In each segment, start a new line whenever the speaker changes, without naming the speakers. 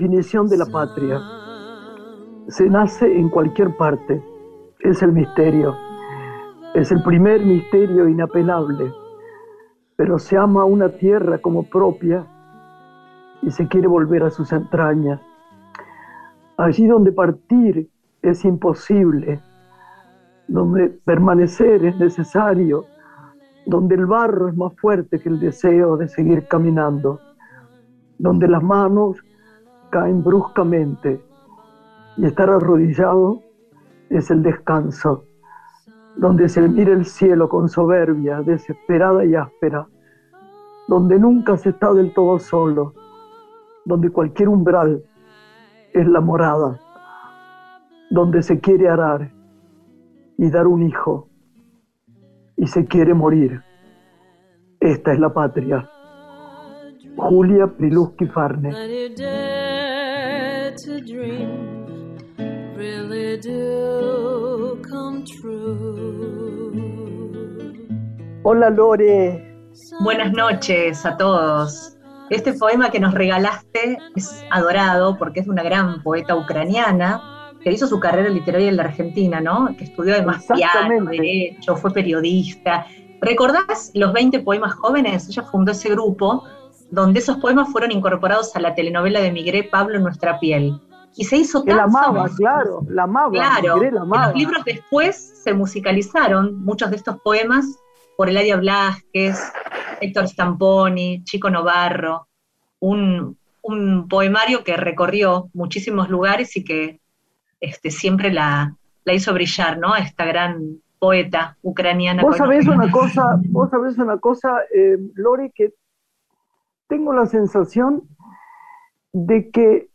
definición de la patria. Se nace en cualquier parte, es el misterio, es el primer misterio inapelable, pero se ama una tierra como propia y se quiere volver a sus entrañas. Allí donde partir es imposible, donde permanecer es necesario, donde el barro es más fuerte que el deseo de seguir caminando, donde las manos caen bruscamente y estar arrodillado es el descanso, donde se mira el cielo con soberbia, desesperada y áspera, donde nunca se está del todo solo, donde cualquier umbral es la morada, donde se quiere arar y dar un hijo y se quiere morir. Esta es la patria. Julia Priluski Farne. Hola Lore.
Buenas noches a todos. Este poema que nos regalaste es adorado porque es una gran poeta ucraniana que hizo su carrera literaria en la Argentina, ¿no? Que estudió además piano, derecho, fue periodista. ¿Recordás los 20 poemas jóvenes? Ella fundó ese grupo donde esos poemas fueron incorporados a la telenovela de Migré Pablo en nuestra piel. Y se hizo
tan la amaba, claro, la amaba.
Claro, los libros después se musicalizaron, muchos de estos poemas, por Eladia Blasquez, Héctor Stamponi, Chico Novarro, un, poemario que recorrió muchísimos lugares y que este, siempre la, hizo brillar, ¿no? Esta gran poeta ucraniana.
Vos sabés una cosa, vos sabés una cosa, eh, Lori, que tengo la sensación de que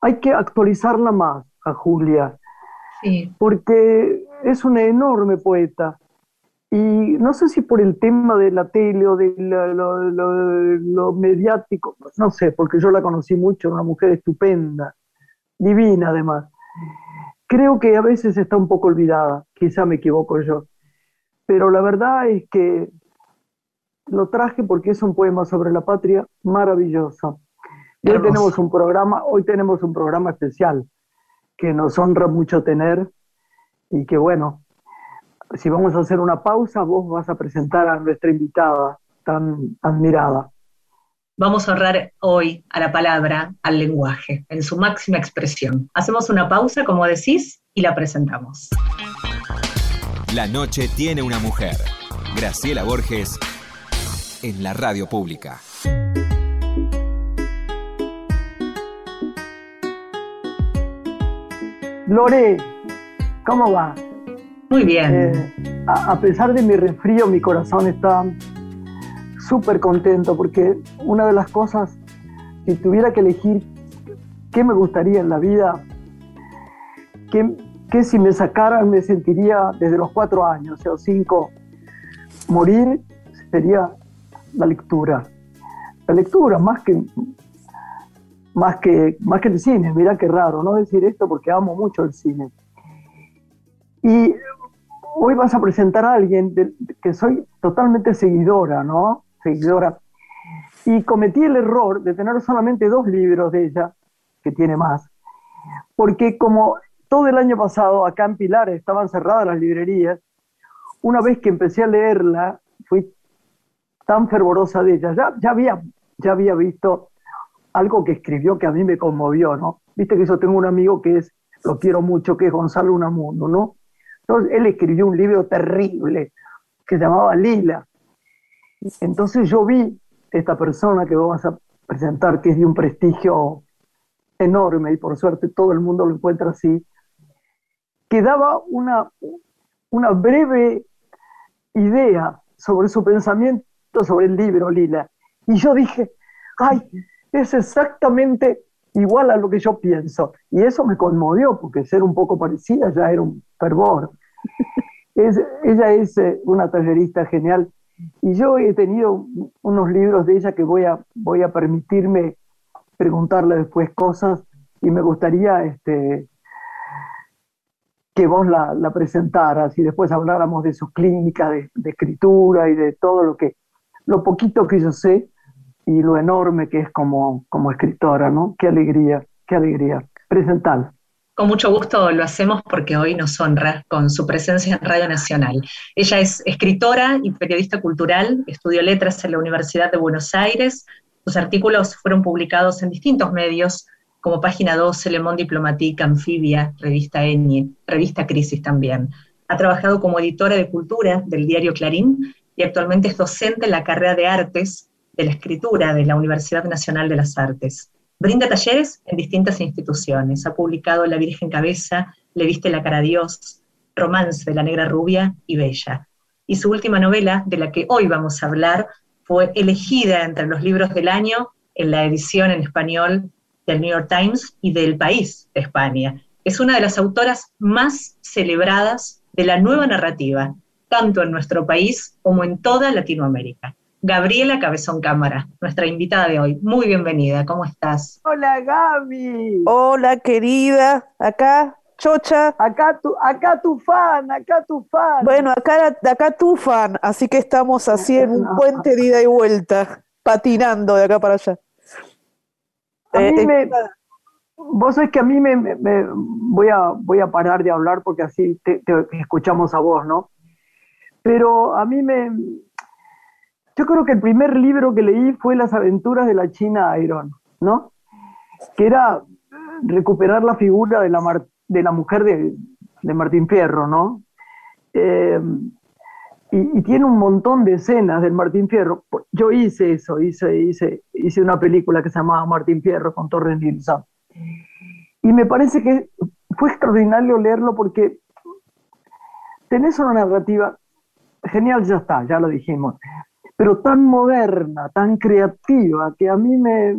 hay que actualizarla más a Julia, sí. porque es una enorme poeta. Y no sé si por el tema de la tele o de lo, mediático, no sé, porque yo la conocí mucho, una mujer estupenda, divina además. Creo que a veces está un poco olvidada, quizá me equivoco yo, pero la verdad es que lo traje porque es un poema sobre la patria maravilloso. Y hoy tenemos un programa, hoy tenemos un programa especial que nos honra mucho tener y que bueno, si vamos a hacer una pausa, vos vas a presentar a nuestra invitada tan admirada.
Vamos a honrar hoy a la palabra, al lenguaje, en su máxima expresión. Hacemos una pausa, como decís, y la presentamos.
La noche tiene una mujer. Graciela Borges en la radio pública.
Lore, ¿cómo va?
Muy bien. Eh,
a, pesar de mi resfrío, mi corazón está súper contento porque una de las cosas, si tuviera que elegir qué me gustaría en la vida, que, si me sacaran me sentiría desde los cuatro años o cinco, morir sería la lectura. La lectura, más que, más que, más que el cine, mira qué raro, no decir esto porque amo mucho el cine. Y hoy vas a presentar a alguien que soy totalmente seguidora, ¿no? Seguidora. Y cometí el error de tener solamente dos libros de ella, que tiene más, porque como todo el año pasado acá en Pilar estaban cerradas las librerías, una vez que empecé a leerla, fui tan fervorosa de ella. Ya, ya, había, ya había visto algo que escribió que a mí me conmovió, ¿no? Viste que yo tengo un amigo que es, lo quiero mucho, que es Gonzalo Unamundo, ¿no? Entonces, él escribió un libro terrible que se llamaba Lila. Entonces yo vi esta persona que vamos a presentar, que es de un prestigio enorme y por suerte todo el mundo lo encuentra así, que daba una, una breve idea sobre su pensamiento sobre el libro Lila. Y yo dije, ay, es exactamente igual a lo que yo pienso. Y eso me conmovió, porque ser un poco parecida ya era un fervor. Ella es eh, una tallerista genial. Y yo he tenido unos libros de ella que voy a, voy a permitirme preguntarle después cosas y me gustaría este, que vos la, la, presentaras y después habláramos de su clínica de, escritura y de todo lo que, lo poquito que yo sé, y lo enorme que es como, como escritora, ¿no? Qué alegría, qué alegría. Presentar.
Con mucho gusto lo hacemos porque hoy nos honra con su presencia en Radio Nacional. Ella es escritora y periodista cultural, estudió letras en la Universidad de Buenos Aires. Sus artículos fueron publicados en distintos medios, como Página 12, Le Monde Diplomatique, Anfibia, Revista Enie, Revista Crisis también. Ha trabajado como editora de cultura del diario Clarín y actualmente es docente en la carrera de artes de la escritura de la Universidad Nacional de las Artes. Brinda talleres en distintas instituciones. Ha publicado La Virgen Cabeza, Le viste la cara a Dios, Romance de la Negra Rubia y Bella. Y su última novela, de la que hoy vamos a hablar, fue elegida entre los libros del año en la edición en español del New York Times y del País de España. Es una de las autoras más celebradas de la nueva narrativa, tanto en nuestro país como en toda Latinoamérica. Gabriela Cabezón Cámara, nuestra invitada de hoy. Muy bienvenida, ¿cómo estás?
Hola Gaby.
Hola querida, acá Chocha.
Acá tu, acá tu fan, acá tu fan.
Bueno, acá, acá tu fan, así que estamos así en un puente de ida y vuelta, patinando de acá para allá.
A mí eh, me, vos sabés que a mí me, voy, a, voy a parar de hablar porque así te escuchamos a vos, ¿no? Pero a mí me, yo creo que el primer libro que leí fue Las aventuras de la China Iron, ¿no? Que era recuperar la figura de la, de mujer de, Martín Fierro, ¿no? Eh, y, tiene un montón de escenas del Martín Fierro. Yo hice eso, hice, hice, hice una película que se llamaba Martín Fierro con Torres Nilsson. Y me parece que fue extraordinario leerlo porque tenés una narrativa, genial, ya está, ya lo dijimos, pero tan moderna, tan creativa, que a mí me,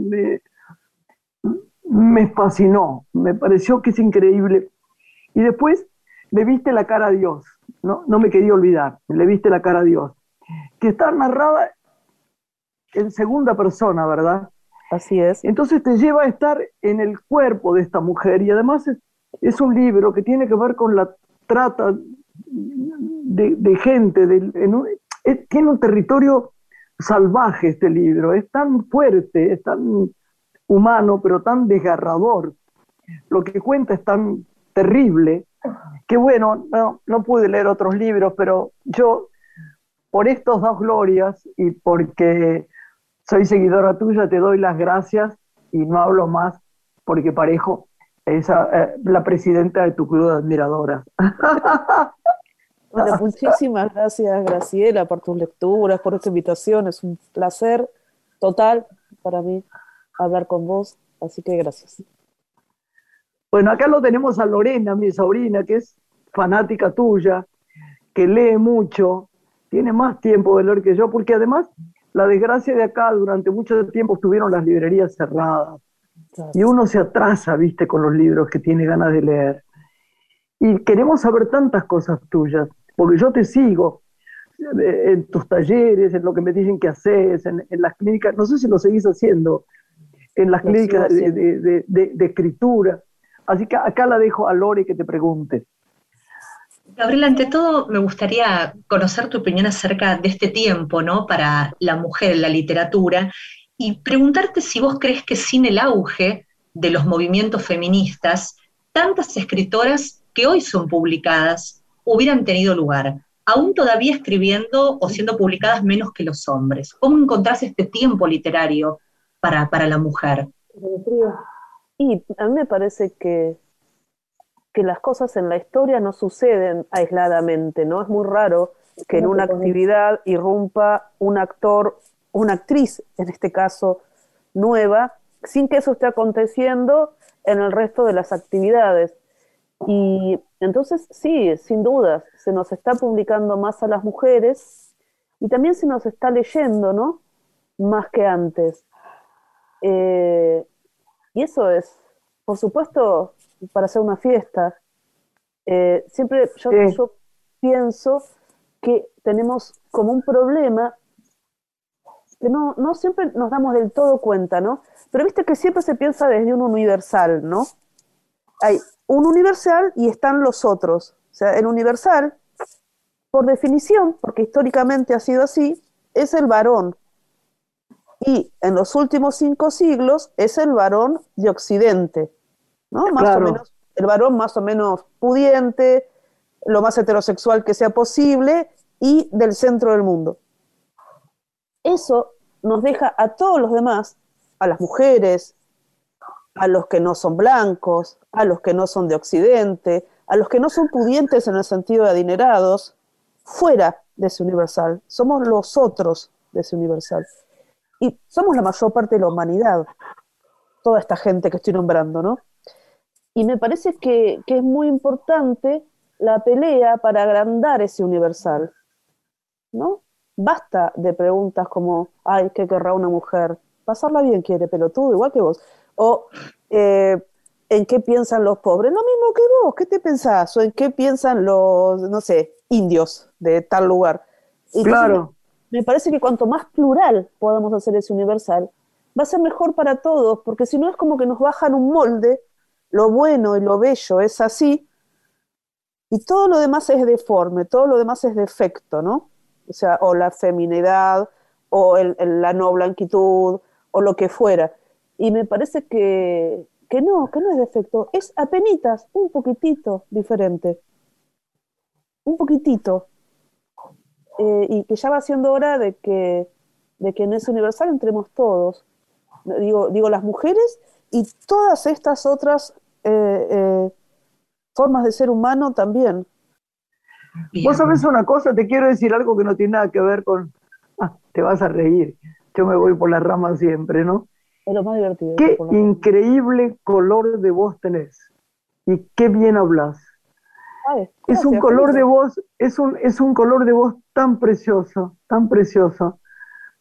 me, fascinó, me pareció que es increíble. Y después le viste la cara a Dios, no, no me quería olvidar, le viste la cara a Dios, que está narrada en segunda persona, ¿verdad?
Así es.
Entonces te lleva a estar en el cuerpo de esta mujer y además es, un libro que tiene que ver con la trata de, gente, de, tiene un territorio salvaje este libro, es tan fuerte, es tan humano, pero tan desgarrador. Lo que cuenta es tan terrible que bueno, no, no pude leer otros libros, pero yo, por estos dos glorias y porque soy seguidora tuya, te doy las gracias y no hablo más porque parejo es eh, la presidenta de tu club de admiradoras.
Bueno, muchísimas gracias, Graciela, por tus lecturas, por esta invitación. Es un placer total para mí hablar con vos, así que gracias.
Bueno, acá lo tenemos a Lorena, mi sobrina, que es fanática tuya, que lee mucho, tiene más tiempo de leer que yo, porque además la desgracia de acá, durante mucho tiempo estuvieron las librerías cerradas. Y uno se atrasa, viste, con los libros que tiene ganas de leer. Y queremos saber tantas cosas tuyas porque yo te sigo eh, en tus talleres, en lo que me dicen que haces, en, las clínicas, no sé si lo seguís haciendo, en las clínicas de, escritura. Así que acá la dejo a Lore que te pregunte.
Gabriela, ante todo me gustaría conocer tu opinión acerca de este tiempo, ¿no? Para la mujer en la literatura y preguntarte si vos crees que sin el auge de los movimientos feministas, tantas escritoras que hoy son publicadas hubieran tenido lugar, aún todavía escribiendo o siendo publicadas menos que los hombres. ¿Cómo encontrás este tiempo literario para, para la mujer?
Y a mí me parece que, que las cosas en la historia no suceden aisladamente, ¿no? Es muy raro que en una actividad irrumpa un actor, una actriz, en este caso, nueva, sin que eso esté aconteciendo en el resto de las actividades. Y entonces, sí, sin dudas, se nos está publicando más a las mujeres y también se nos está leyendo, ¿no? Más que antes. Eh, y eso es, por supuesto, para hacer una fiesta. Eh, siempre yo, yo pienso que tenemos como un problema que no, no siempre nos damos del todo cuenta, ¿no? Pero viste que siempre se piensa desde un universal, ¿no? Hay un universal y están los otros. O sea, el universal, por definición, porque históricamente ha sido así, es el varón. Y en los últimos cinco siglos es el varón de Occidente, ¿no? Más
Claro.
o menos, el varón más o menos pudiente, lo más heterosexual que sea posible y del centro del mundo. Eso nos deja a todos los demás, a las mujeres, a los que no son blancos, a los que no son de Occidente, a los que no son pudientes en el sentido de adinerados, fuera de ese universal. Somos los otros de ese universal. Y somos la mayor parte de la humanidad, toda esta gente que estoy nombrando, ¿no? Y me parece que, que es muy importante la pelea para agrandar ese universal, ¿no? Basta de preguntas como, ay, ¿qué querrá una mujer? Pasarla bien quiere, pelotudo, igual que vos. O, eh, ¿en qué piensan los pobres? Lo mismo que vos, ¿qué te pensás? O ¿en qué piensan los, no sé, indios de tal lugar? Entonces,
Claro.
me parece que cuanto más plural podamos hacer ese universal, va a ser mejor para todos, porque si no es como que nos bajan un molde, lo bueno y lo bello es así, y todo lo demás es deforme, todo lo demás es defecto, ¿no? O sea, o la feminidad, o el- el- la no blanquitud, o lo que fuera. Y me parece que, que no, que no es defecto, es apenitas, un poquitito diferente. Un poquitito. Eh, y que ya va siendo hora de que, de que en ese universal entremos todos. Digo, digo las mujeres y todas estas otras eh, eh, formas de ser humano también.
Bien.
Vos sabés una cosa, te quiero decir algo que no tiene nada que ver con... Ah, te vas a reír. Yo me voy por las ramas siempre, ¿no?
Es lo más divertido.
Qué increíble color de voz tenés. Y qué bien hablas.
Ay,
Es un color de voz, es un, es un color de voz tan precioso, tan precioso.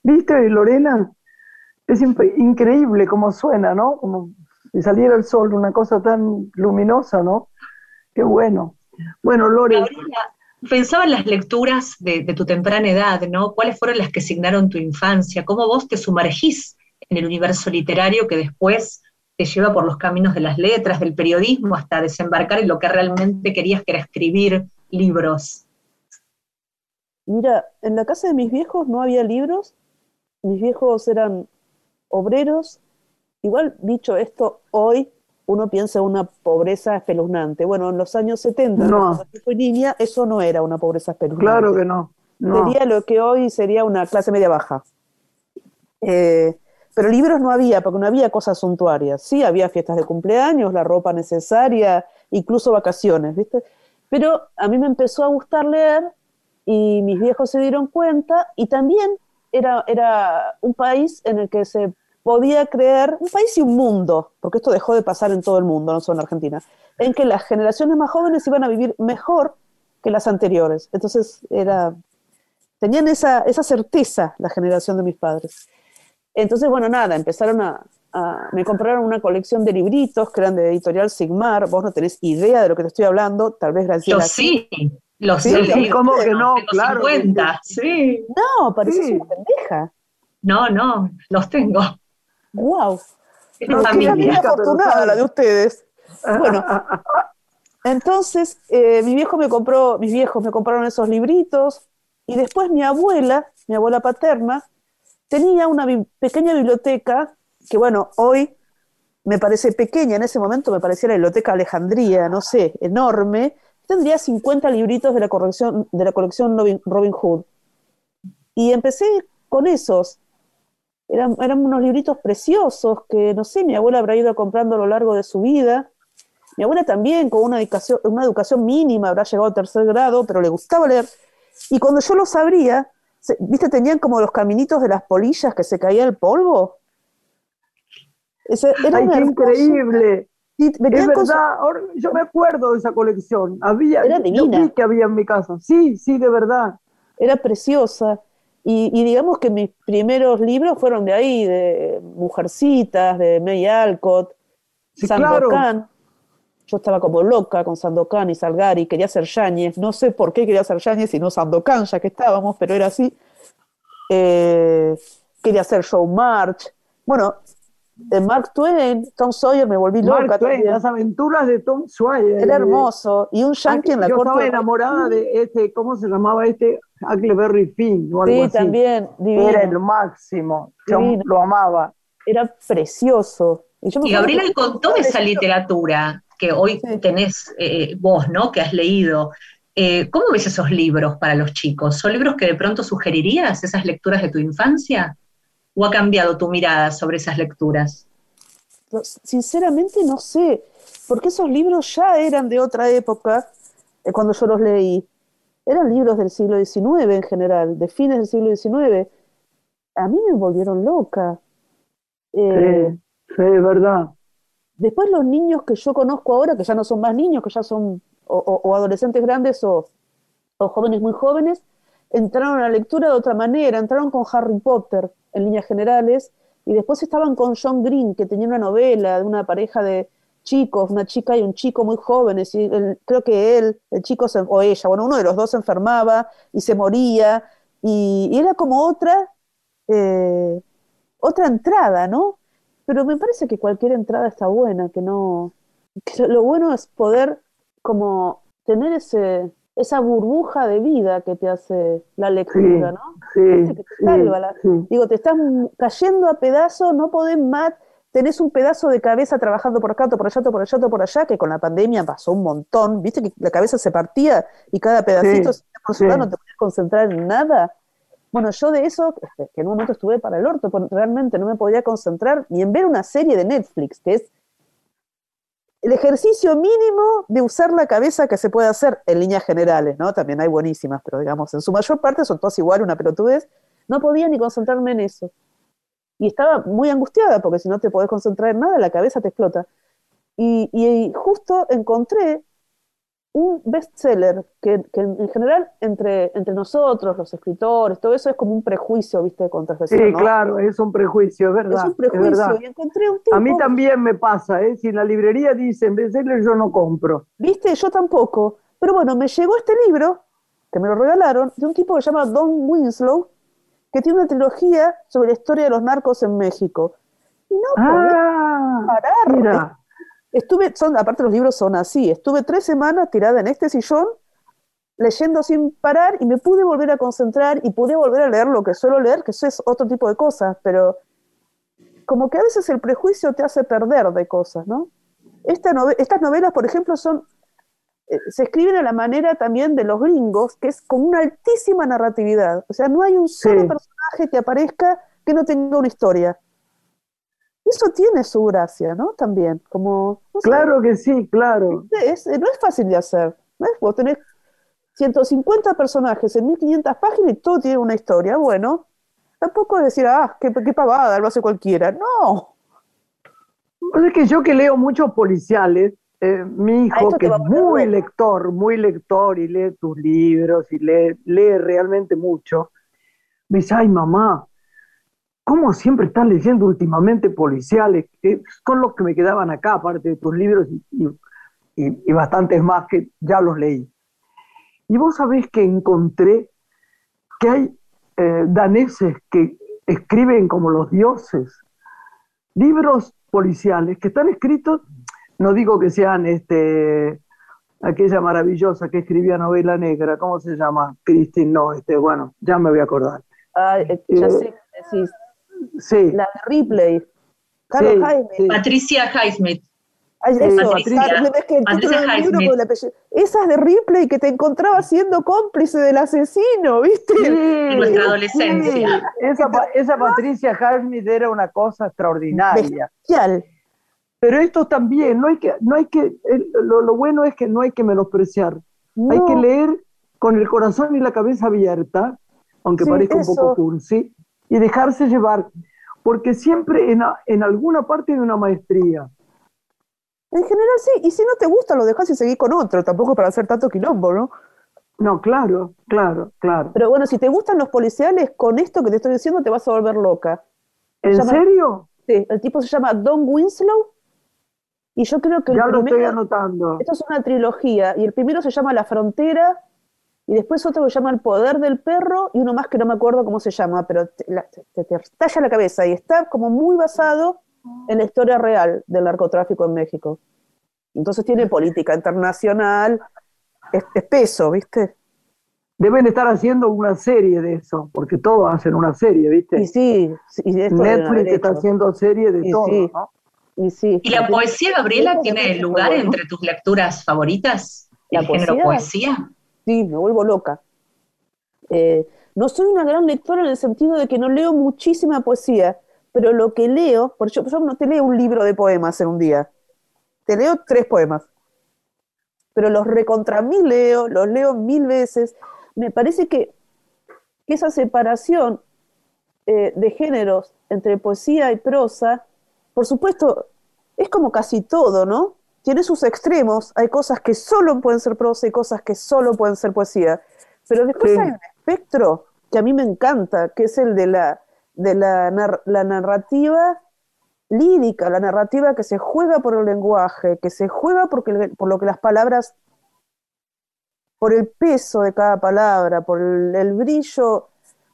¿Viste, Lorena? Es imp- increíble cómo suena, ¿no? Como si saliera el sol, una cosa tan luminosa, ¿no? Qué bueno. Bueno, Lore,
Gabriela, pensaba en las lecturas de, de tu temprana edad, ¿no? ¿Cuáles fueron las que signaron tu infancia? ¿Cómo vos te sumergís en el universo literario que después te lleva por los caminos de las letras, del periodismo, hasta desembarcar en lo que realmente querías, que era escribir libros?
Mira, en la casa de mis viejos no había libros, mis viejos eran obreros. Igual, dicho esto, hoy uno piensa en una pobreza espeluznante. Bueno, en los años 70,
No.
cuando yo fui niña, eso no era una pobreza espeluznante.
claro que no. no.
Sería lo que hoy sería una clase media baja. Eh, pero libros no había, porque no había cosas suntuarias. Sí, había fiestas de cumpleaños, la ropa necesaria, incluso vacaciones, ¿viste? Pero a mí me empezó a gustar leer y mis viejos se dieron cuenta y también era, era un país en el que se podía creer, un país y un mundo, porque esto dejó de pasar en todo el mundo, no solo en Argentina, en que las generaciones más jóvenes iban a vivir mejor que las anteriores. Entonces era, tenían esa, esa certeza la generación de mis padres. Entonces, bueno, nada, empezaron a, a- me compraron una colección de libritos que eran de editorial Sigmar, vos no tenés idea de lo que te estoy hablando, tal vez
Yo
Graciela.
sí, los
Sí, sí.
¿cómo que no? Claro.
50, sí.
No, pareces
Sí.
una pendeja.
No, no, los tengo.
Wow.
Es
No,
familia.
afortunada la de ustedes. Bueno, entonces eh, mi viejo me compró, mis viejos me compraron esos libritos y después mi abuela, mi abuela paterna, tenía una bi- pequeña biblioteca que bueno, hoy me parece pequeña, en ese momento me parecía la biblioteca Alejandría, no sé, enorme. Tendría 50 libritos de la colección, de la colección Robin, Hood. Y empecé con esos. Eran, eran unos libritos preciosos que, no sé, mi abuela habrá ido comprando a lo largo de su vida. Mi abuela también, con una educación, una educación mínima, habrá llegado a tercer grado, pero le gustaba leer. Y cuando yo los abría, se- ¿viste? Tenían como los caminitos de las polillas que se caía el polvo. Ese- era
¡Ay, qué increíble!
Sí,
Es verdad, ahora yo me acuerdo de esa colección. Había,
Era
yo
divina.
vi que había en mi casa. Sí, sí, de verdad.
era preciosa. Y, y digamos que mis primeros libros fueron de ahí, de Mujercitas, de May Alcott,
Sí, claro.
Sandokan. Yo estaba como loca con Sandokan y Salgari, quería ser Yáñez. No sé por qué quería ser Yáñez y no Sandokan, ya que estábamos, pero era así. Eh, quería ser Show March. Bueno, de Mark Twain, Tom Sawyer, me volví loca.
Mark Twain,
también.
las aventuras de Tom Sawyer.
Era
Eh,
hermoso. Y un yankee en la
Yo
corte.
estaba
de-
enamorada de este, ¿cómo se llamaba este? Huckleberry Finn o algo
Sí,
así.
también, divino.
Era el máximo. Yo
Divino.
lo amaba.
Era precioso. Y, yo me
Y Gabriela
que-
y con toda esa literatura que hoy
Sí.
tenés eh, vos, ¿no? Que has leído, eh, ¿cómo ves esos libros para los chicos? ¿Son libros que de pronto sugerirías, esas lecturas de tu infancia? ¿O ha cambiado tu mirada sobre esas lecturas?
Sinceramente no sé, porque esos libros ya eran de otra época eh, cuando yo los leí. Eran libros del siglo XIX en general, de fines del siglo XIX. A mí me volvieron loca. Eh,
Sí, sí, es verdad.
Después los niños que yo conozco ahora, que ya no son más niños, que ya son o, adolescentes grandes o, jóvenes muy jóvenes, entraron a la lectura de otra manera, entraron con Harry Potter en líneas generales y después estaban con John Green, que tenía una novela de una pareja de chicos, una chica y un chico muy jóvenes, y creo que él, el chico se- o ella, bueno, uno de los dos se enfermaba y se moría, y, y era como otra, eh, otra entrada, ¿no? Pero me parece que cualquier entrada está buena, que no. que lo- bueno es poder como tener ese, esa burbuja de vida que te hace la lectura,
Sí,
¿no?
Sí,
que te
sí,
salva la-
sí.
Digo, te estás cayendo a pedazos, no podés más, tenés un pedazo de cabeza trabajando por acá, por allá, por allá, por allá, que con la pandemia pasó un montón, viste que la cabeza se partía y cada pedacito por su lado, no te podías concentrar en nada. Bueno, yo de eso, que que en un momento estuve para el orto, porque realmente no me podía concentrar ni en ver una serie de Netflix, que es el ejercicio mínimo de usar la cabeza que se puede hacer en líneas generales, ¿no? También hay buenísimas, pero digamos, en su mayor parte son todas igual, una pelotudez. No podía ni concentrarme en eso. Y estaba muy angustiada, porque si no te podés concentrar en nada, la cabeza te explota. Y, y justo encontré un bestseller que, que en general entre, entre nosotros, los escritores, todo eso es como un prejuicio, ¿viste? De contrafesión,
Sí,
¿no?
claro, es un prejuicio, es verdad.
Es un
es
prejuicio.
verdad.
y encontré un tipo.
A mí también me pasa, ¿eh? Si en la librería dicen bestseller, yo no compro.
¿Viste? Yo tampoco. Pero bueno, me llegó este libro, que me lo regalaron, de un tipo que se llama Don Winslow, que tiene una trilogía sobre la historia de los narcos en México. Y no podés
Ah,
parar.
mira.
Estuve, son, aparte los libros son así, estuve tres semanas tirada en este sillón, leyendo sin parar, y me pude volver a concentrar y pude volver a leer lo que suelo leer, que eso es otro tipo de cosas, pero como que a veces el prejuicio te hace perder de cosas, ¿no? Esta nove- estas novelas, por ejemplo, son eh, se escriben a la manera también de los gringos, que es con una altísima narratividad. O sea, no hay un solo
Sí.
personaje que aparezca que no tenga una historia. Eso tiene su gracia, ¿no? También, como... no sé,
Claro que sí, claro.
es- no es fácil de hacer. ¿no? es? Vos tenés 150 personajes en 1500 páginas y todo tiene una historia. Bueno, tampoco es decir, ah, qué, qué pavada, lo hace cualquiera. No.
Pues es que yo que leo muchos policiales, eh, mi hijo, que es muy lector, muy lector y lee tus libros y lee, lee realmente mucho, me dice, ay mamá, ¿cómo siempre estás leyendo últimamente policiales? Que con los que me quedaban acá, aparte de tus libros y, y- bastantes más que ya los leí. Y vos sabés que encontré que hay eh, daneses que escriben como los dioses, libros policiales que están escritos, no digo que sean este, aquella maravillosa que escribía novela negra, ¿cómo se llama? Christine, no, este, bueno, ya me voy a acordar.
Ah, eh, ya
Eh,
sé decís.
Sí,
La de Ripley. Carlos
sí,
Jaime.
sí.
Patricia Highsmith.
Ay, eso,
Patricia-
Carlos, que el título
Patricia
del libro
Highsmith.
con el apellido. Esas de Ripley que te encontraba siendo cómplice del asesino, ¿viste?
En nuestra
Sí,
adolescencia.
Esa, pa- esa Patricia Harmid era una cosa extraordinaria.
Bestial.
Pero esto también, no hay que, no hay que, lo, lo bueno es que no hay que menospreciar. Hay que leer con el corazón y la cabeza abierta, aunque
Sí,
parezca un
eso.
poco cursi, y dejarse llevar, porque siempre en, a- en alguna parte de una maestría.
En general sí, y si no te gusta lo dejas y seguís con otro, tampoco para hacer tanto quilombo, ¿no?
No, claro, claro, claro.
Pero bueno, si te gustan los policiales, con esto que te estoy diciendo te vas a volver loca.
¿En
llama-
serio?
Sí, el tipo se llama Don Winslow, y yo creo que el
Ya lo estoy
primero,
anotando.
esto es una trilogía, y el primero se llama La Frontera, y después otro que se llama El Poder del Perro, y uno más que no me acuerdo cómo se llama, pero te, la- te- te estalla la cabeza, y está como muy basado en la historia real del narcotráfico en México. Entonces tiene política internacional, es, peso, ¿viste?
Deben estar haciendo una serie de eso, porque todos hacen una serie, ¿viste?
Y sí, y
Netflix está haciendo serie de todo, ¿no?
Y, sí, ¿Y la poesía, Gabriela, tiene lugar entre tus lecturas favoritas? ¿La género poesía?
Me vuelvo loca. Eh, no soy una gran lectora en el sentido de que no leo muchísima poesía, pero lo que leo, por yo, yo no te leo un libro de poemas en un día, te leo tres poemas, pero los recontra mil leo, los leo mil veces. Me parece que, esa separación eh, de géneros entre poesía y prosa, por supuesto, es como casi todo, ¿no? Tiene sus extremos, hay cosas que solo pueden ser prosa y cosas que solo pueden ser poesía, pero después hay un espectro que a mí me encanta, que es el de la, de la, la narrativa lírica, la narrativa que se juega por el lenguaje, que se juega porque, por lo que las palabras, por el peso de cada palabra, por el, brillo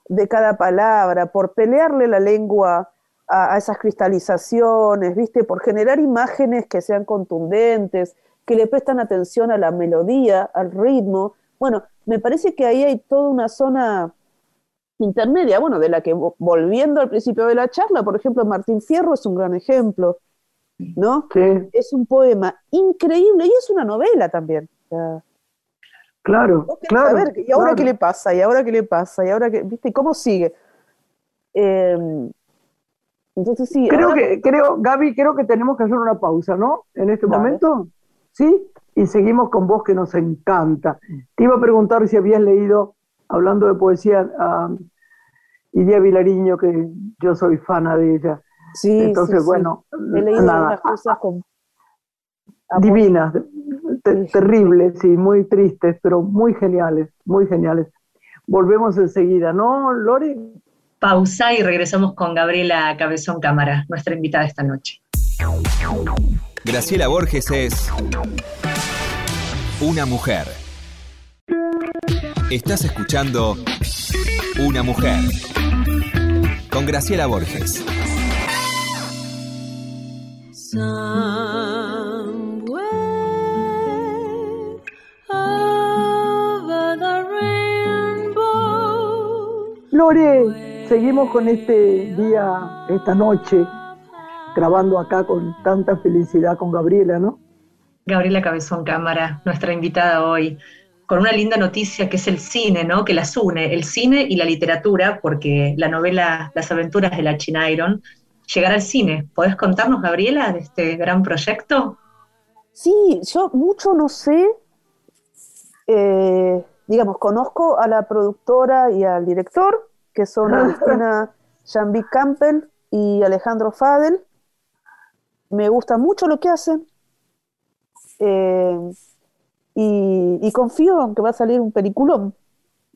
de cada palabra, por pelearle la lengua a, esas cristalizaciones, ¿viste? Por generar imágenes que sean contundentes, que le prestan atención a la melodía, al ritmo. Bueno, me parece que ahí hay toda una zona intermedia, bueno, de la que volviendo al principio de la charla, por ejemplo, Martín Fierro es un gran ejemplo, ¿no? Es un poema increíble y es una novela también.
claro, claro.
¿Y ahora qué le pasa? ¿Y ahora qué le pasa? ¿Y ahora qué? ¿Viste? ¿Cómo sigue? Em, entonces sí.
Creo que, creo, Gaby, creo que tenemos que hacer una pausa, ¿no? En este momento. ¿Sí? Y seguimos con vos que nos encanta. Te iba a preguntar si habías leído hablando de poesía, a Idia Vilariño, que yo soy fana de ella. Sí, Entonces, bueno,
he leído unas cosas con...
divinas, terribles, sí, muy tristes, pero muy geniales, muy geniales. Volvemos enseguida, ¿no, Lori?
Pausa y regresamos con Gabriela Cabezón Cámara, nuestra invitada esta noche.
Graciela Borges es una mujer. Estás escuchando Una mujer con Graciela Borges.
Lore, seguimos con este día, esta noche, grabando acá con tanta felicidad con Gabriela, ¿no?
Gabriela Cabezón Cámara, nuestra invitada hoy con una linda noticia que es el cine, ¿no? Que las une, el cine y la literatura, porque la novela Las aventuras de la Iron llegará al cine. ¿Podés contarnos, Gabriela, de este gran proyecto?
Sí, yo mucho no sé. Eh, digamos, conozco a la productora y al director, que son Agustina Jambi Campbell y Alejandro Fadel. Me gusta mucho lo que hacen. Eh, y, confío en que va a salir un peliculón.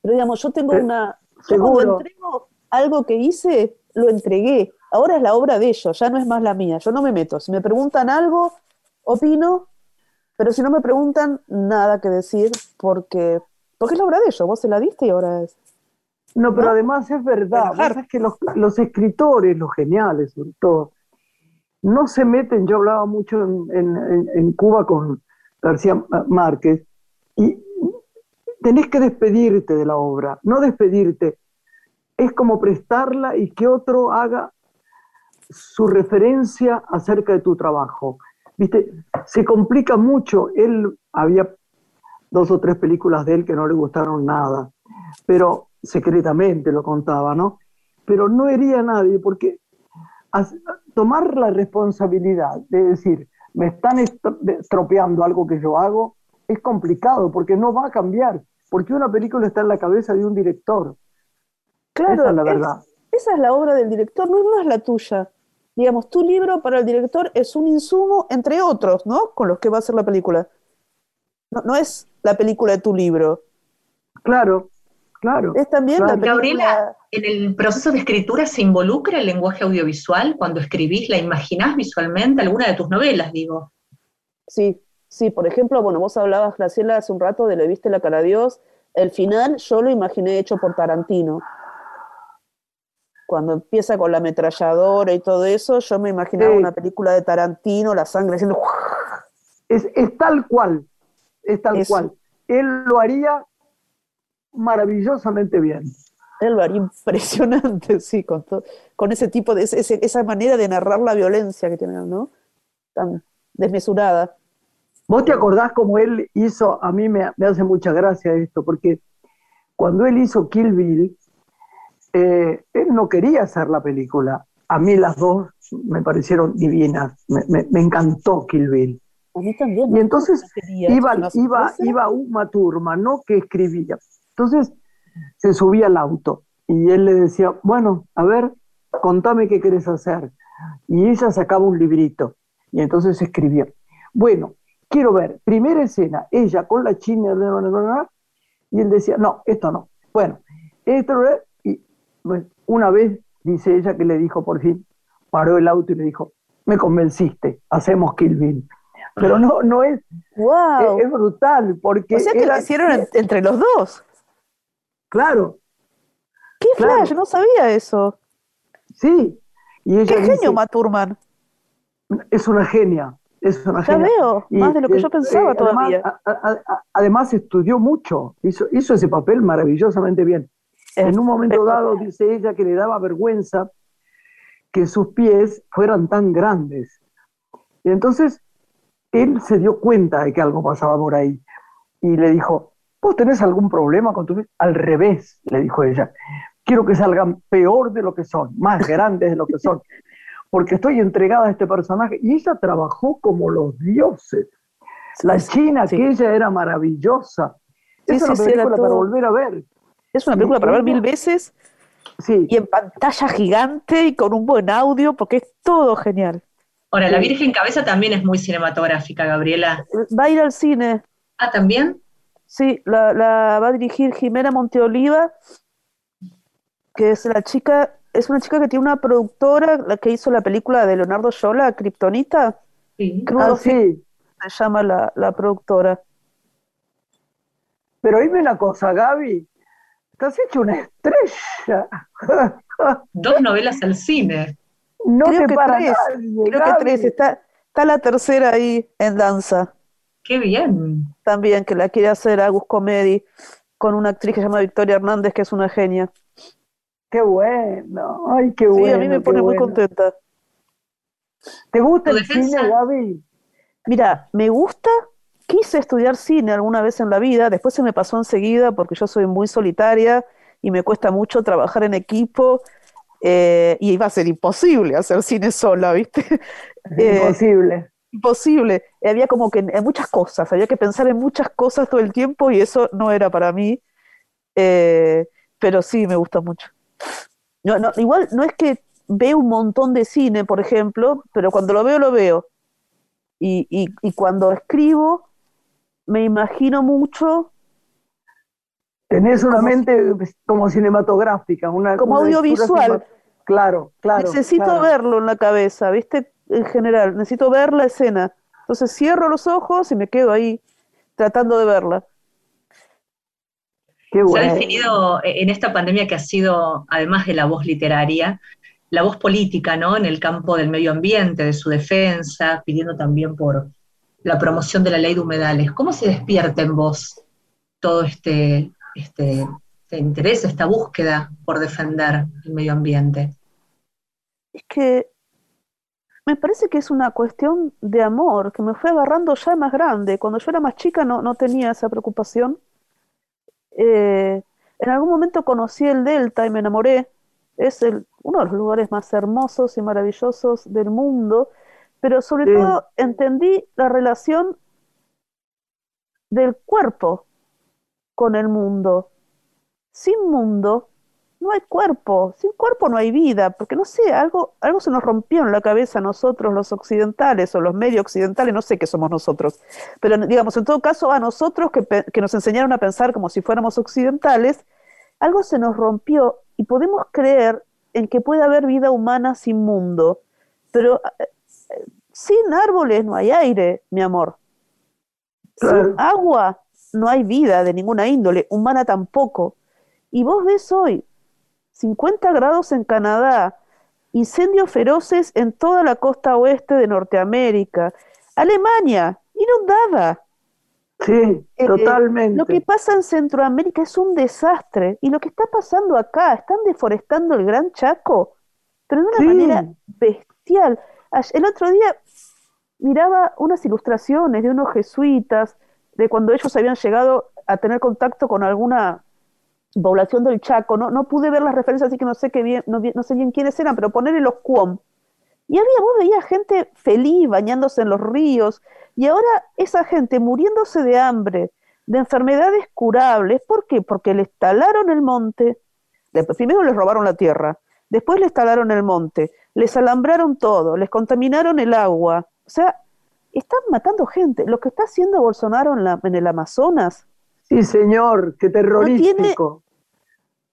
Pero digamos, yo tengo una...
Seguro.
entrego algo que hice, lo entregué. Ahora es la obra de ellos, ya no es más la mía. Yo no me meto. Si me preguntan algo, opino, pero si no me preguntan, nada que decir, porque, porque es la obra de ellos. Vos se la diste y ahora es...
No, pero además es verdad. Es que los, los, escritores, los geniales sobre todo, no se meten. Yo hablaba mucho en, en Cuba con, García Márquez, y tenés que despedirte de la obra, no despedirte, es como prestarla y que otro haga su referencia acerca de tu trabajo. ¿Viste? Se complica mucho. Él había dos o tres películas de él que no le gustaron nada, pero secretamente lo contaba, ¿no? Pero no hería a nadie porque tomar la responsabilidad de decir, me están estropeando algo que yo hago, es complicado porque no va a cambiar, porque una película está en la cabeza de un director.
Claro, esa es la verdad. esa es la obra del director, no es más la tuya. Digamos, tu libro para el director es un insumo, entre otros, ¿no? Con los que va a ser la película. No, no es la película de tu libro.
Claro, Claro.
Es también la
Gabriela, ¿en el proceso de escritura se involucra el lenguaje audiovisual? Cuando escribís, ¿la imaginás visualmente? ¿Alguna de tus novelas, digo?
Sí, sí. Por ejemplo, bueno, vos hablabas, Graciela, hace un rato de Le viste la cara a Dios. El final yo lo imaginé hecho por Tarantino. cuando empieza con la ametralladora y todo eso, yo me imaginaba
Sí.
una película de Tarantino, la sangre haciendo...
Es, es tal cual, es tal
Eso.
cual. Él lo haría maravillosamente bien.
Haría impresionante, sí, con, con ese tipo de, ese- esa manera de narrar la violencia que tiene, ¿no? Tan desmesurada.
¿Vos te acordás cómo él hizo? A mí me, me hace mucha gracia esto, porque cuando él hizo Kill Bill, eh, él no quería hacer la película. A mí las dos me parecieron divinas. Me, me- me encantó Kill Bill.
A mí también.
Y entonces iba, iba, iba Uma Thurman, ¿no? Que escribía. Entonces se subía al auto y él le decía, bueno, a ver, contame qué querés hacer. Y ella sacaba un librito y entonces escribía. Bueno, quiero ver, primera escena, ella con la china, y él decía, no, esto no. Bueno, esto, y bueno, una vez dice ella que le dijo por fin, paró el auto y le dijo, me convenciste, hacemos Kill Bill. Pero no, no es,
¡Wow!
es, es brutal, porque
o sea que
era-
lo hicieron en- entre los dos.
Claro,
¡Qué
Claro.
flash! No sabía eso.
sí. Y ella
¡Qué
dice,
genio, Maturman!
es una genia, es una
Ya
genia.
veo,
Y,
más de lo que
eh,
yo pensaba
eh,
todavía.
Además, a- a- a- además estudió mucho, hizo, hizo ese papel maravillosamente bien. En un momento dado dice ella que le daba vergüenza que sus pies fueran tan grandes. Y entonces él se dio cuenta de que algo pasaba por ahí y le dijo, ¿vos tenés algún problema con tus pies? Al revés, le dijo ella, quiero que salgan peor de lo que son, más grandes de lo que son, porque estoy entregada a este personaje. Y ella trabajó como los dioses. La China,
Sí.
que ella era maravillosa.
Sí,
es una
sí,
película para
todo.
volver a ver.
Es una
Sí,
película para ver mil veces
Sí,
y en pantalla gigante y con un buen audio porque es todo genial.
Ahora, La. Virgen Cabeza también es muy cinematográfica, Gabriela.
Va a ir al cine,
Ah, ¿también?
Sí, la, la va a dirigir Jimena Monteoliva, que es la chica, es una chica que tiene una productora, la que hizo la película de Leonardo Yola, Kryptonita,
Sí.
Crudo
ah, sí.
se llama la, la productora.
Pero dime una cosa, Gaby. Estás hecho una estrella.
Dos novelas al cine.
No
Creo
te
que
para
tres,
nadie,
Creo que tres, está, está la tercera ahí en danza.
Qué bien.
también, que la quiere hacer Agus Comedy con una actriz que se llama Victoria Hernández, que es una genia.
Qué bueno. Ay, qué
Sí,
bueno.
a mí me pone muy contenta.
¿Te gusta
¿Tu
el
defensa?
cine, Gaby?
Mira, me gusta, quise estudiar cine alguna vez en la vida, después se me pasó enseguida porque yo soy muy solitaria y me cuesta mucho trabajar en equipo eh, y iba a ser imposible hacer cine sola, ¿viste? Eh,
Imposible.
Imposible. Había como que en muchas cosas, había que pensar en muchas cosas todo el tiempo y eso no era para mí. Eh, pero sí, me gusta mucho. No, no, igual no es que veo un montón de cine, por ejemplo, pero cuando lo veo, lo veo. Y, y, y cuando escribo, me imagino mucho
Tenés una
como
mente como cinematográfica, una
Como
una
audiovisual.
Claro, claro.
necesito
claro.
verlo en la cabeza, ¿viste? En general, necesito ver la escena. Entonces cierro los ojos y me quedo ahí tratando de verla.
Qué
Se ha
bueno.
definido eh, en esta pandemia que ha sido, además de la voz literaria, la voz política, ¿no? En el campo del medio ambiente, de su defensa, pidiendo también por la promoción de la ley de humedales. ¿Cómo se despierta en vos todo este, este, este interés, esta búsqueda por defender el medio ambiente?
Es que me parece que es una cuestión de amor que me fue agarrando ya más grande. Cuando yo era más chica no, no tenía esa preocupación. Eh, en algún momento conocí el Delta y me enamoré. Es el, uno de los lugares más hermosos y maravillosos del mundo, pero sobre
Sí.
todo entendí la relación del cuerpo con el mundo. Sin mundo no hay cuerpo, sin cuerpo no hay vida, porque no sé, algo, algo se nos rompió en la cabeza a nosotros los occidentales o los medio occidentales, no sé qué somos nosotros, pero digamos, en todo caso a nosotros que, que nos enseñaron a pensar como si fuéramos occidentales, algo se nos rompió y podemos creer en que puede haber vida humana sin mundo, pero eh, eh, sin árboles no hay aire, mi amor.
Claro.
Sin agua no hay vida de ninguna índole, humana tampoco. Y vos ves hoy 50 grados en Canadá, incendios feroces en toda la costa oeste de Norteamérica, Alemania, inundada.
Sí,
Eh, eh,
totalmente.
Lo que pasa en Centroamérica es un desastre y lo que está pasando acá, están deforestando el Gran Chaco, pero de una
Sí.
manera bestial. El otro día miraba unas ilustraciones de unos jesuitas de cuando ellos habían llegado a tener contacto con alguna población del Chaco. No, no pude ver las referencias, así que no sé qué bien, no, sé bien quiénes eran, pero ponerle los Cuom. Y había, vos veías gente feliz bañándose en los ríos, y ahora esa gente muriéndose de hambre, de enfermedades curables. ¿Por qué? Porque les talaron el monte, primero les robaron la tierra, después les talaron el monte, les alambraron todo, les contaminaron el agua. O sea, están matando gente. Lo que está haciendo Bolsonaro en, la- en el Amazonas
Sí, señor, qué terrorífico.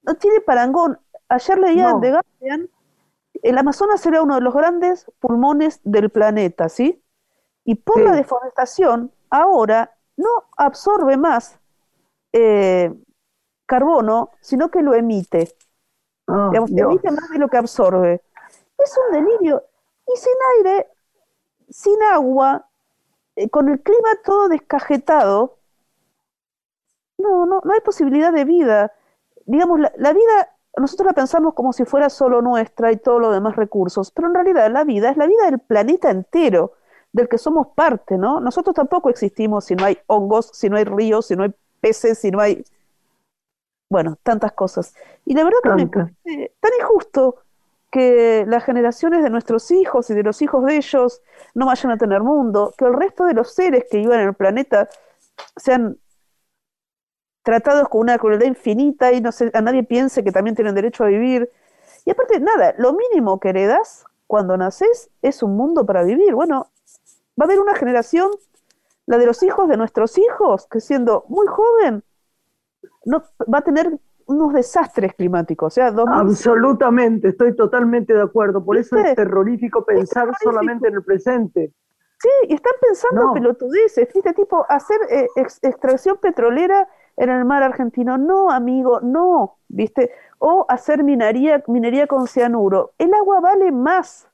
no tiene parangón. Ayer leía
No.
en The Guardian, el Amazonas era uno de los grandes pulmones del planeta, ¿sí? Y por
Sí.
la deforestación, ahora no absorbe más eh, carbono, sino que lo emite.
Ah,
Digamos, emite más de lo que absorbe. Es un delirio. Y sin aire, sin agua, eh, con el clima todo descajetado, no, no, no hay posibilidad de vida. Digamos, la, la vida, nosotros la pensamos como si fuera solo nuestra y todos los demás recursos, pero en realidad la vida es la vida del planeta entero, del que somos parte, ¿no? Nosotros tampoco existimos si no hay hongos, si no hay ríos, si no hay peces, si no hay, bueno, tantas cosas. Y la verdad que me tan injusto que las generaciones de nuestros hijos y de los hijos de ellos no vayan a tener mundo, que el resto de los seres que vivan en el planeta sean tratados con una crueldad infinita y no se- a nadie piense que también tienen derecho a vivir. Y aparte, nada, lo mínimo que heredas cuando naces es un mundo para vivir. Bueno, va a haber una generación, la de los hijos de nuestros hijos, que siendo muy joven, no, va a tener unos desastres climáticos. O sea, 2000
Absolutamente, estoy totalmente de acuerdo. Por eso es terrorífico pensar
terrorífico.
solamente en el presente.
Sí, y están pensando
No.
pelotudeces, ¿viste? Tipo, hacer eh, ex- extracción petrolera en el mar argentino. No, amigo, no, ¿viste? O hacer minería, minería con cianuro. El agua vale más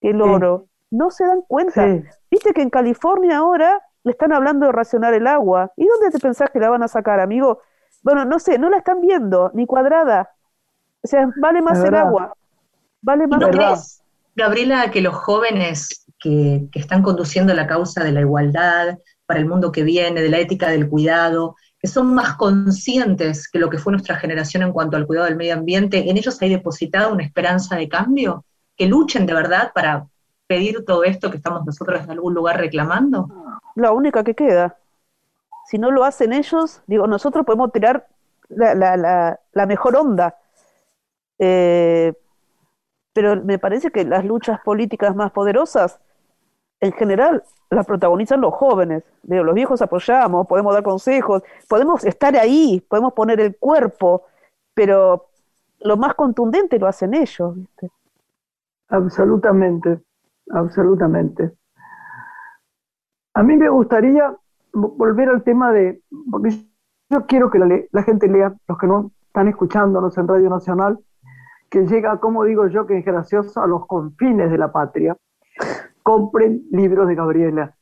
que el
Sí.
oro. No se dan cuenta.
Sí.
Viste que en California ahora le están hablando de racionar el agua. ¿Y dónde te pensás que la van a sacar, amigo? Bueno, no sé, no la están viendo, ni cuadrada. O sea, vale más el agua. Vale
¿Y
más
no
verdad.
crees, Gabriela, que los jóvenes que, que están conduciendo la causa de la igualdad para el mundo que viene, de la ética del cuidado, que son más conscientes que lo que fue nuestra generación en cuanto al cuidado del medio ambiente, en ellos hay depositada una esperanza de cambio? ¿Que luchen de verdad para pedir todo esto que estamos nosotros en algún lugar reclamando?
la única que queda. Si no lo hacen ellos, digo, nosotros podemos tirar la, mejor onda. Eh, pero me parece que las luchas políticas más poderosas, en general, las protagonizan los jóvenes. Los viejos apoyamos, podemos dar consejos, podemos estar ahí, podemos poner el cuerpo, pero lo más contundente lo hacen ellos. ¿viste?
Absolutamente, absolutamente. A mí me gustaría vo- volver al tema de, porque yo quiero que la, la gente lea, los que no están escuchándonos en Radio Nacional, que llega, como digo yo, que es gracioso, a los confines de la patria, compren libros de Gabriela.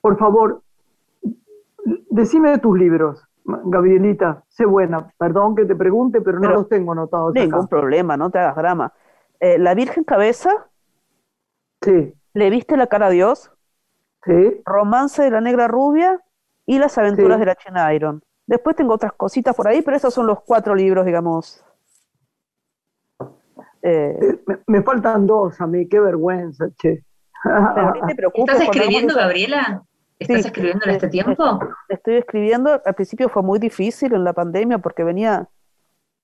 Por favor, decime de tus libros, Gabrielita, sé buena, perdón que te pregunte, pero no
Pero
los tengo anotados acá.
Ningún problema, no te hagas drama. Eh, la Virgen Cabeza,
Sí,
¿le viste la cara a Dios?
sí.
Romance de la Negra Rubia y Las aventuras
Sí.
de la China Iron. Después tengo otras cositas por ahí, pero esos son los cuatro libros, digamos. Eh,
Eh, Me, me faltan dos a mí, qué vergüenza, che.
Pero ni te preocupes.
¿Estás escribiendo, Gabriela? ¿Estás
Sí,
escribiendo en este tiempo?
Estoy escribiendo, al principio fue muy difícil en la pandemia porque venía,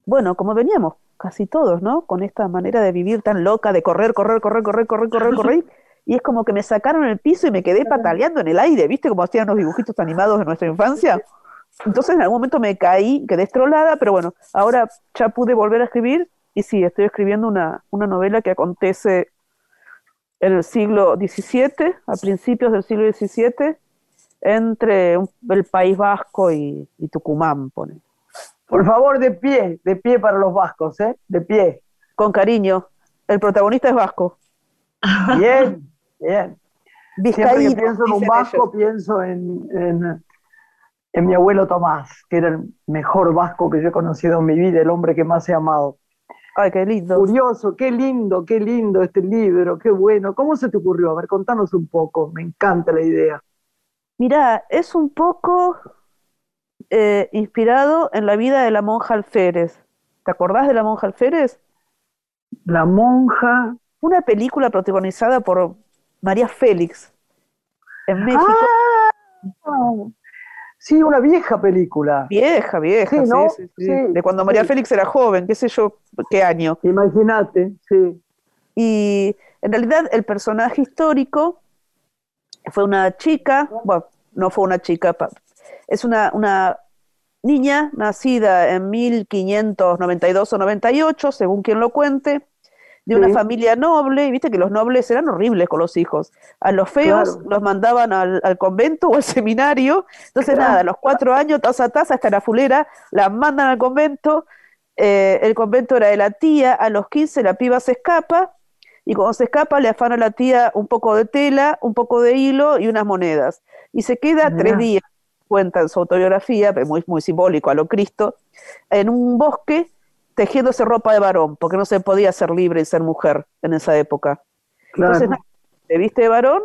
bueno, como veníamos casi todos, ¿no? Con esta manera de vivir tan loca, de correr, correr, correr, correr, correr, correr, correr. Y es como que me sacaron el piso y me quedé pataleando en el aire, ¿viste? Como hacían los dibujitos animados de nuestra infancia. Entonces en algún momento me caí, quedé estrolada, pero bueno, ahora ya pude volver a escribir y sí, estoy escribiendo una, una novela que acontece en el siglo XVII, a principios del siglo XVII, entre un- el País Vasco y, y Tucumán, pone.
Por favor, de pie, de pie para los vascos, ¿eh? De pie.
Con cariño. El protagonista es vasco.
Bien, bien. Siempre que pienso en un vasco, pienso en, en, en, mi abuelo Tomás, que era el mejor vasco que yo he conocido en mi vida, el hombre que más he amado.
Ay, qué lindo.
Curioso, qué lindo, qué lindo este libro, qué bueno. ¿Cómo se te ocurrió? A ver, contanos un poco, me encanta la idea.
Mira, es un poco eh, inspirado en la vida de la monja Alférez. ¿Te acordás de la monja Alférez?
La monja.
Una película protagonizada por María Félix en México.
Ah, sí, una vieja película.
Vieja, vieja, sí, sí, de cuando María Félix era joven, qué sé yo, qué año.
Imagínate, sí.
Y en realidad el personaje histórico fue una chica, bueno, no fue una chica, es una, una niña nacida en 1592 o 98, según quien lo cuente, de una familia noble, y viste que los nobles eran horribles con los hijos. A los feos los mandaban al, convento o al seminario. Entonces, nada, a los cuatro años, taza a taza, hasta la fulera, la mandan al convento. Eh, el convento era de la tía. A los 15 la piba se escapa. Y cuando se escapa, le afana a la tía un poco de tela, un poco de hilo y unas monedas. Y se queda tres días, cuenta en su autobiografía, muy, muy simbólico a lo Cristo, en un bosque tejiéndose ropa de varón, porque no se podía ser libre y ser mujer en esa época. Entonces, se viste de varón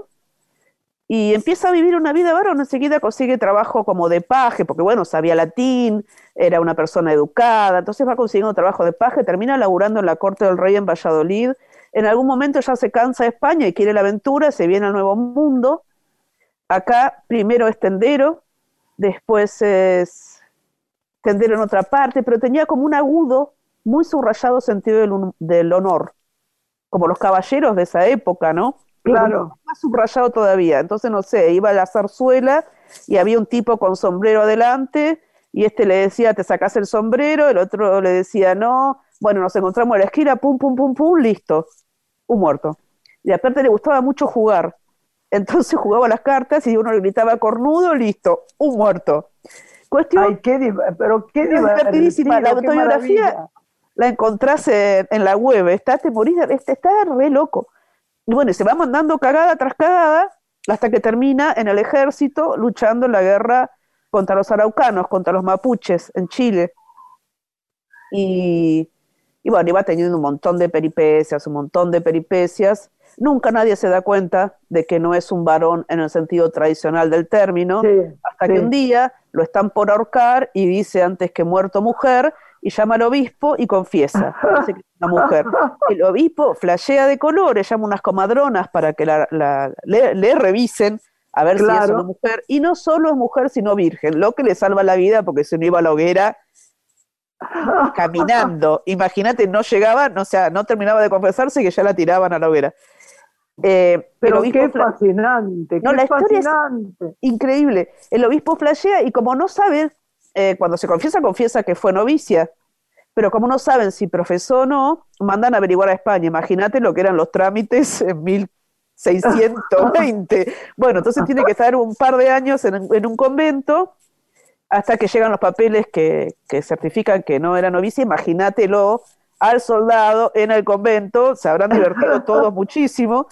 y empieza a vivir una vida de varón. Enseguida consigue trabajo como de paje, porque bueno, sabía latín, era una persona educada, entonces va consiguiendo trabajo de paje, termina laburando en la corte del rey en Valladolid. En algún momento ya se cansa de España y quiere la aventura, se viene al Nuevo Mundo. Acá primero es tendero, después es tendero en otra parte, pero tenía como un agudo muy subrayado sentido del, honor, como los caballeros de esa época, ¿no?
Claro.
Más subrayado todavía. Entonces, no sé, iba a la zarzuela y había un tipo con sombrero adelante y este le decía, te sacas el sombrero, el otro le decía, no. Bueno, nos encontramos en la esquina, pum, pum, pum, pum, listo. Un muerto. Y aparte le gustaba mucho jugar. Entonces jugaba las cartas y uno le gritaba cornudo, listo, un muerto.
Cuestión. Ay, qué pero qué
divertidísima. La autobiografía la encontrás en, la web, está, te este, está re loco. Y bueno, se va mandando cagada tras cagada hasta que termina en el ejército luchando en la guerra contra los araucanos, contra los mapuches en Chile. Y, y bueno, iba teniendo un montón de peripecias, un montón de peripecias. Nunca nadie se da cuenta de que no es un varón en el sentido tradicional del término, hasta que un día lo están por ahorcar y dice antes que muerto mujer, y llama al obispo y confiesa, dice que es una mujer. El obispo flashea de colores, llama unas comadronas para que la, le, revisen a ver si es una mujer, y no solo es mujer, sino virgen, lo que le salva la vida porque se no iba a la hoguera caminando. Imagínate, no llegaba, o sea, no terminaba de confesarse que ya la tiraban a la hoguera.
Eh, pero qué fascinante, no, la Historia es
increíble. El obispo flashea y como no sabe eh, cuando se confiesa, confiesa que fue novicia. Pero como no saben si profesó o no, mandan a averiguar a España. Imagínate lo que eran los trámites en 1620. bueno, entonces tiene que estar un par de años en, un convento hasta que llegan los papeles que, certifican que no era novicia. Imagínatelo al soldado en el convento, se habrán divertido todos muchísimo.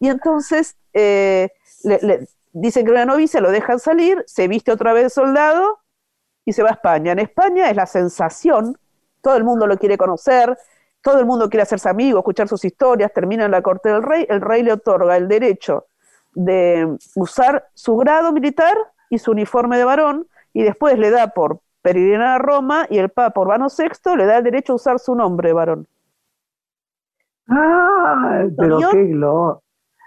Y entonces eh, le, dicen que era novicia, lo dejan salir, se viste otra vez soldado y se va a España. En España es la sensación, todo el mundo lo quiere conocer, todo el mundo quiere hacerse amigo, escuchar sus historias, termina en la corte del rey, el rey le otorga el derecho de usar su grado militar y su uniforme de varón, y después le da por peregrinar a Roma, y el Papa Urbano VI le da el derecho a usar su nombre de varón.
¡Ah! Pero qué gloria.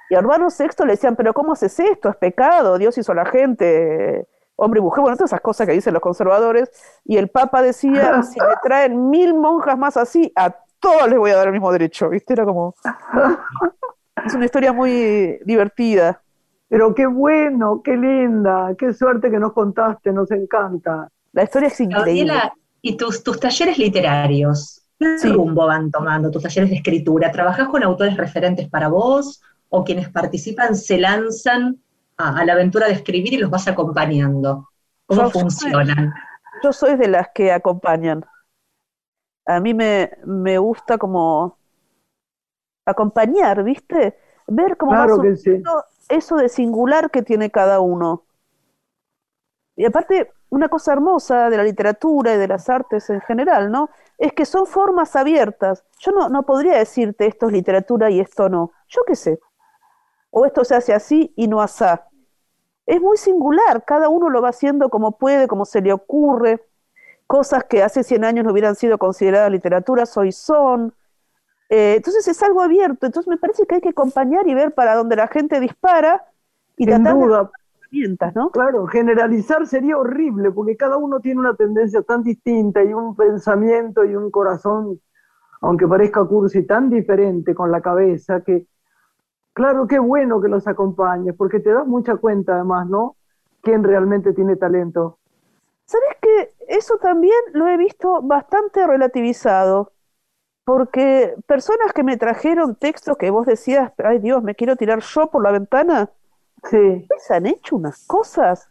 Y a Urbano VI le decían, pero ¿cómo haces esto? Es pecado, Dios hizo a la gente hombre y mujer, bueno, todas esas cosas que dicen los conservadores, y el Papa decía, si me traen mil monjas más así, a todos les voy a dar el mismo derecho, ¿viste? Era como... es una historia muy divertida.
Pero qué bueno, qué linda, qué suerte que nos contaste, nos encanta.
La historia es increíble.
y tus, tus talleres literarios, ¿qué rumbo van tomando? ¿Tus talleres de escritura? ¿Trabajas con autores referentes para vos? ¿O quienes participan se lanzan a, la aventura de escribir y los vas acompañando? ¿Cómo funcionan?
yo soy de las que acompañan. A mí me, me gusta como acompañar, ¿viste? Ver cómo va eso de singular que tiene cada uno. Y aparte, una cosa hermosa de la literatura y de las artes en general, ¿no? Es que son formas abiertas. Yo no, no podría decirte esto es literatura y esto no. Yo qué sé. O esto se hace así y no asá. Es muy singular, cada uno lo va haciendo como puede, como se le ocurre. Cosas que hace 100 años no hubieran sido consideradas literatura, hoy son. Eh, entonces es algo abierto. Entonces me parece que hay que acompañar y ver para dónde la gente dispara y tratar
duda. ¿no? Claro, generalizar sería horrible porque cada uno tiene una tendencia tan distinta y un pensamiento y un corazón, aunque parezca cursi, tan diferente con la cabeza que, claro, qué bueno que los acompañes porque te das mucha cuenta además, ¿no? ¿Quién realmente tiene talento?
¿Sabes que Eso también lo he visto bastante relativizado porque personas que me trajeron textos que vos decías, ay Dios, me quiero tirar yo por la ventana, sí. se han hecho unas cosas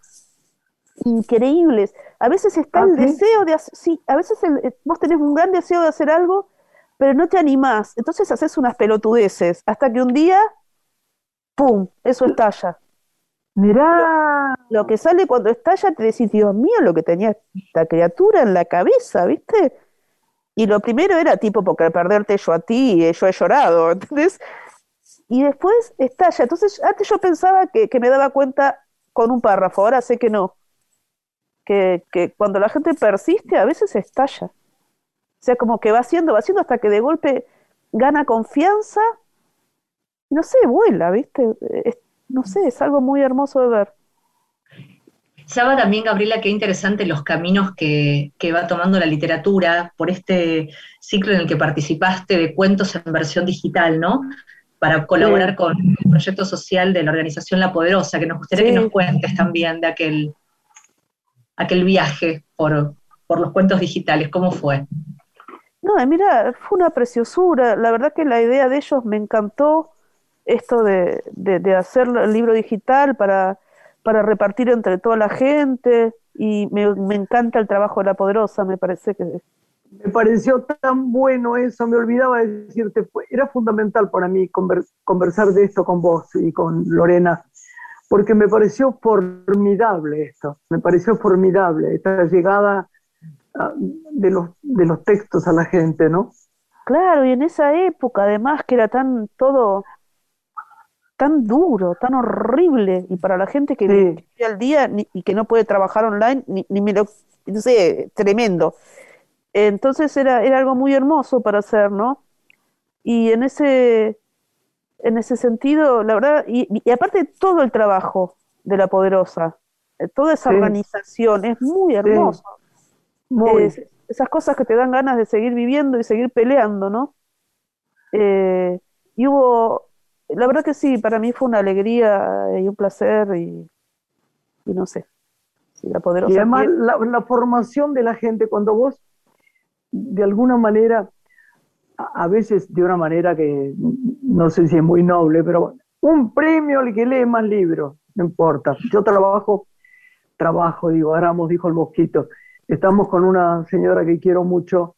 increíbles. A veces está el ¿Ah, deseo de hacer, sí, a veces eh, vos tenés un gran deseo de hacer algo, pero no te animás. Entonces haces unas pelotudeces hasta que un día, ¡pum!, eso estalla.
Mirá.
Lo, lo que sale cuando estalla te decís, Dios mío, lo que tenía esta criatura en la cabeza, ¿viste? Y lo primero era tipo, porque al perderte yo a ti, yo he llorado, ¿entendés? Y después estalla. Entonces, antes yo pensaba que, me daba cuenta con un párrafo, ahora sé que no. Que, que, cuando la gente persiste, a veces estalla. O sea, como que va haciendo, va haciendo hasta que de golpe gana confianza. No sé, vuela, ¿viste? no sé, es algo muy hermoso de ver.
Pensaba también, Gabriela, qué interesante los caminos que, va tomando la literatura por este ciclo en el que participaste de cuentos en versión digital, ¿no? Para colaborar con el proyecto social de la organización La Poderosa, que nos gustaría que nos cuentes también de aquel, aquel viaje por, los cuentos digitales, ¿cómo fue?
No, mira, fue una preciosura. La verdad que la idea de ellos me encantó, esto de, de hacer el libro digital para para repartir entre toda la gente y me, encanta el trabajo de la poderosa, me parece que...
Me pareció tan bueno eso, me olvidaba decirte, era fundamental para mí conversar de esto con vos y con Lorena, porque me pareció formidable esto, me pareció formidable esta llegada ah, de los, de los textos a la gente, ¿no?
Claro, y en esa época además que era tan todo tan duro, tan horrible, y para la gente que vive al día y que no puede trabajar online, ni, me lo, no sé, tremendo. Entonces era, era algo muy hermoso para hacer, ¿no? Y en ese, en ese sentido, la verdad, y, aparte todo el trabajo de la poderosa, eh, toda esa organización, es muy hermoso. esas cosas que te dan ganas de seguir viviendo y seguir peleando, ¿no? Eh, y hubo la verdad que sí, para mí fue una alegría y un placer y, no sé.
la poderosa y además la, formación de la gente, cuando vos de alguna manera, a, veces de una manera que no sé si es muy noble, pero un premio al que lee más libros, no importa. Yo trabajo, trabajo, digo, Aramos, dijo el mosquito. Estamos con una señora que quiero mucho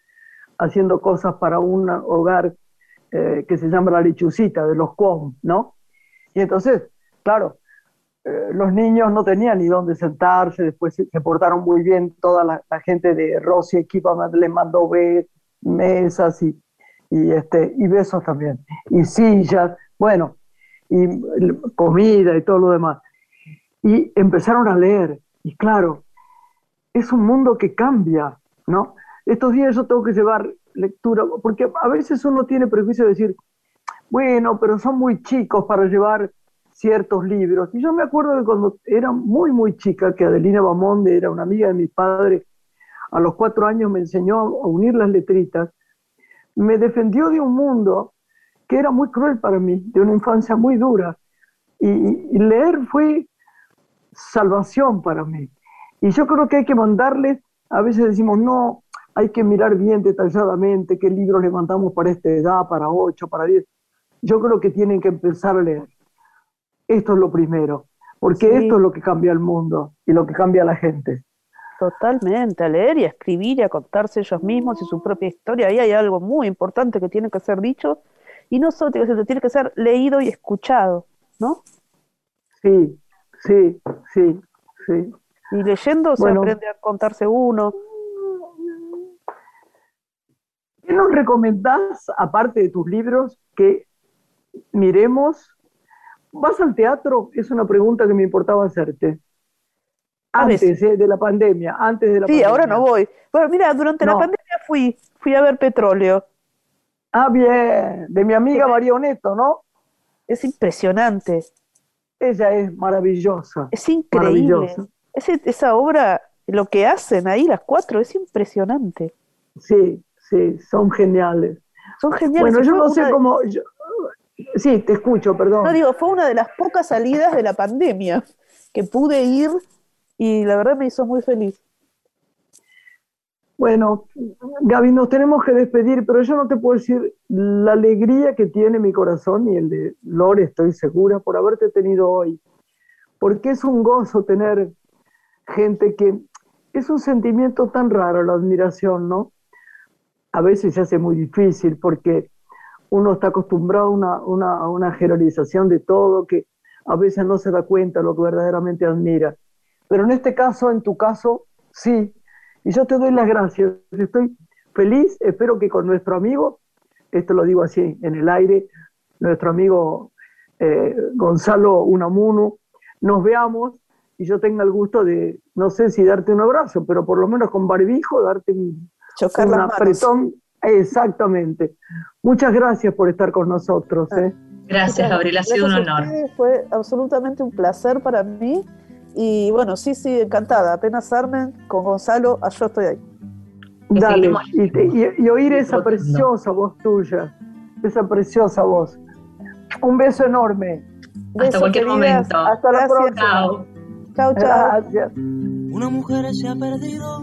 haciendo cosas para un hogar eh, que se llama la lechucita de los com, ¿no? Y entonces, claro, eh, los niños no tenían ni dónde sentarse, después se, portaron muy bien, toda la, gente de Rosy Equipa le mandó mesas y, y, este, y besos también, y sillas, bueno, y comida y todo lo demás. Y empezaron a leer, y claro, es un mundo que cambia, ¿no? Estos días yo tengo que llevar lectura, porque a veces uno tiene prejuicio de decir, bueno, pero son muy chicos para llevar ciertos libros. Y yo me acuerdo de cuando era muy, muy chica, que Adelina Bamonde era una amiga de mi padre, a los cuatro años me enseñó a unir las letritas, me defendió de un mundo que era muy cruel para mí, de una infancia muy dura. Y, y leer fue salvación para mí. Y yo creo que hay que mandarles, a veces decimos, no, hay que mirar bien detalladamente qué libros le mandamos para esta edad, para 8, para 10. Yo creo que tienen que empezar a leer. Esto es lo primero, porque esto es lo que cambia el mundo y lo que cambia a la gente.
Totalmente, a leer y a escribir y a contarse ellos mismos y su propia historia. Ahí hay algo muy importante que tiene que ser dicho y no solo tiene que ser, tiene que ser leído y escuchado, ¿no?
Sí, sí, sí, sí.
Y leyendo se aprende a contarse uno.
¿Qué nos recomendás, aparte de tus libros, que miremos? ¿Vas al teatro? Es una pregunta que me importaba hacerte. Antes eh, de la pandemia, antes de la
sí, ahora no voy. Bueno, mira, durante la pandemia fui, fui a ver petróleo.
Ah, bien, de mi amiga María Oneto, ¿no?
Es impresionante.
Ella es maravillosa.
Es increíble. esa obra, lo que hacen ahí las cuatro, es impresionante.
Sí, sí, son geniales.
Son geniales.
Bueno, yo no sé cómo... Sí, te escucho, perdón.
No digo, fue una de las pocas salidas de la pandemia que pude ir y la verdad me hizo muy feliz.
Bueno, Gaby, nos tenemos que despedir, pero yo no te puedo decir la alegría que tiene mi corazón y el de Lore, estoy segura, por haberte tenido hoy. Porque es un gozo tener gente que es un sentimiento tan raro, la admiración, ¿no? A veces se hace muy difícil porque uno está acostumbrado a una, a una generalización de todo que a veces no se da cuenta lo que verdaderamente admira. Pero en este caso, en tu caso, sí. Y yo te doy las gracias. Estoy feliz. Espero que con nuestro amigo, esto lo digo así en el aire, nuestro amigo eh, Gonzalo Unamuno, nos veamos y yo tenga el gusto de, no sé si darte un abrazo, pero por lo menos con barbijo, darte un, apretón. Exactamente. Muchas gracias por estar con nosotros. ¿eh?
Gracias, Gabriela, ha sido un honor.
Fue absolutamente un placer para mí y bueno, sí, sí, encantada. Apenas armen con Gonzalo, ah, yo estoy ahí.
Dale, y, oír esa preciosa voz tuya, esa preciosa voz. Un beso enorme.
Hasta cualquier momento.
Hasta la próxima.
Chao, chao. Gracias.
Una mujer se ha perdido.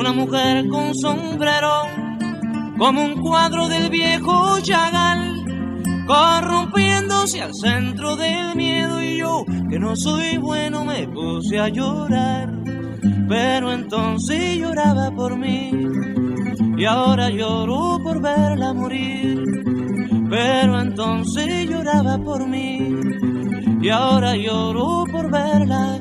Una mujer con sombrero, como un cuadro del viejo Chagall, corrompiéndose al centro del miedo. Y yo, que no soy bueno, me puse a llorar. Pero entonces lloraba por mí y ahora lloro por verla morir. Pero entonces lloraba por mí y ahora lloro por verla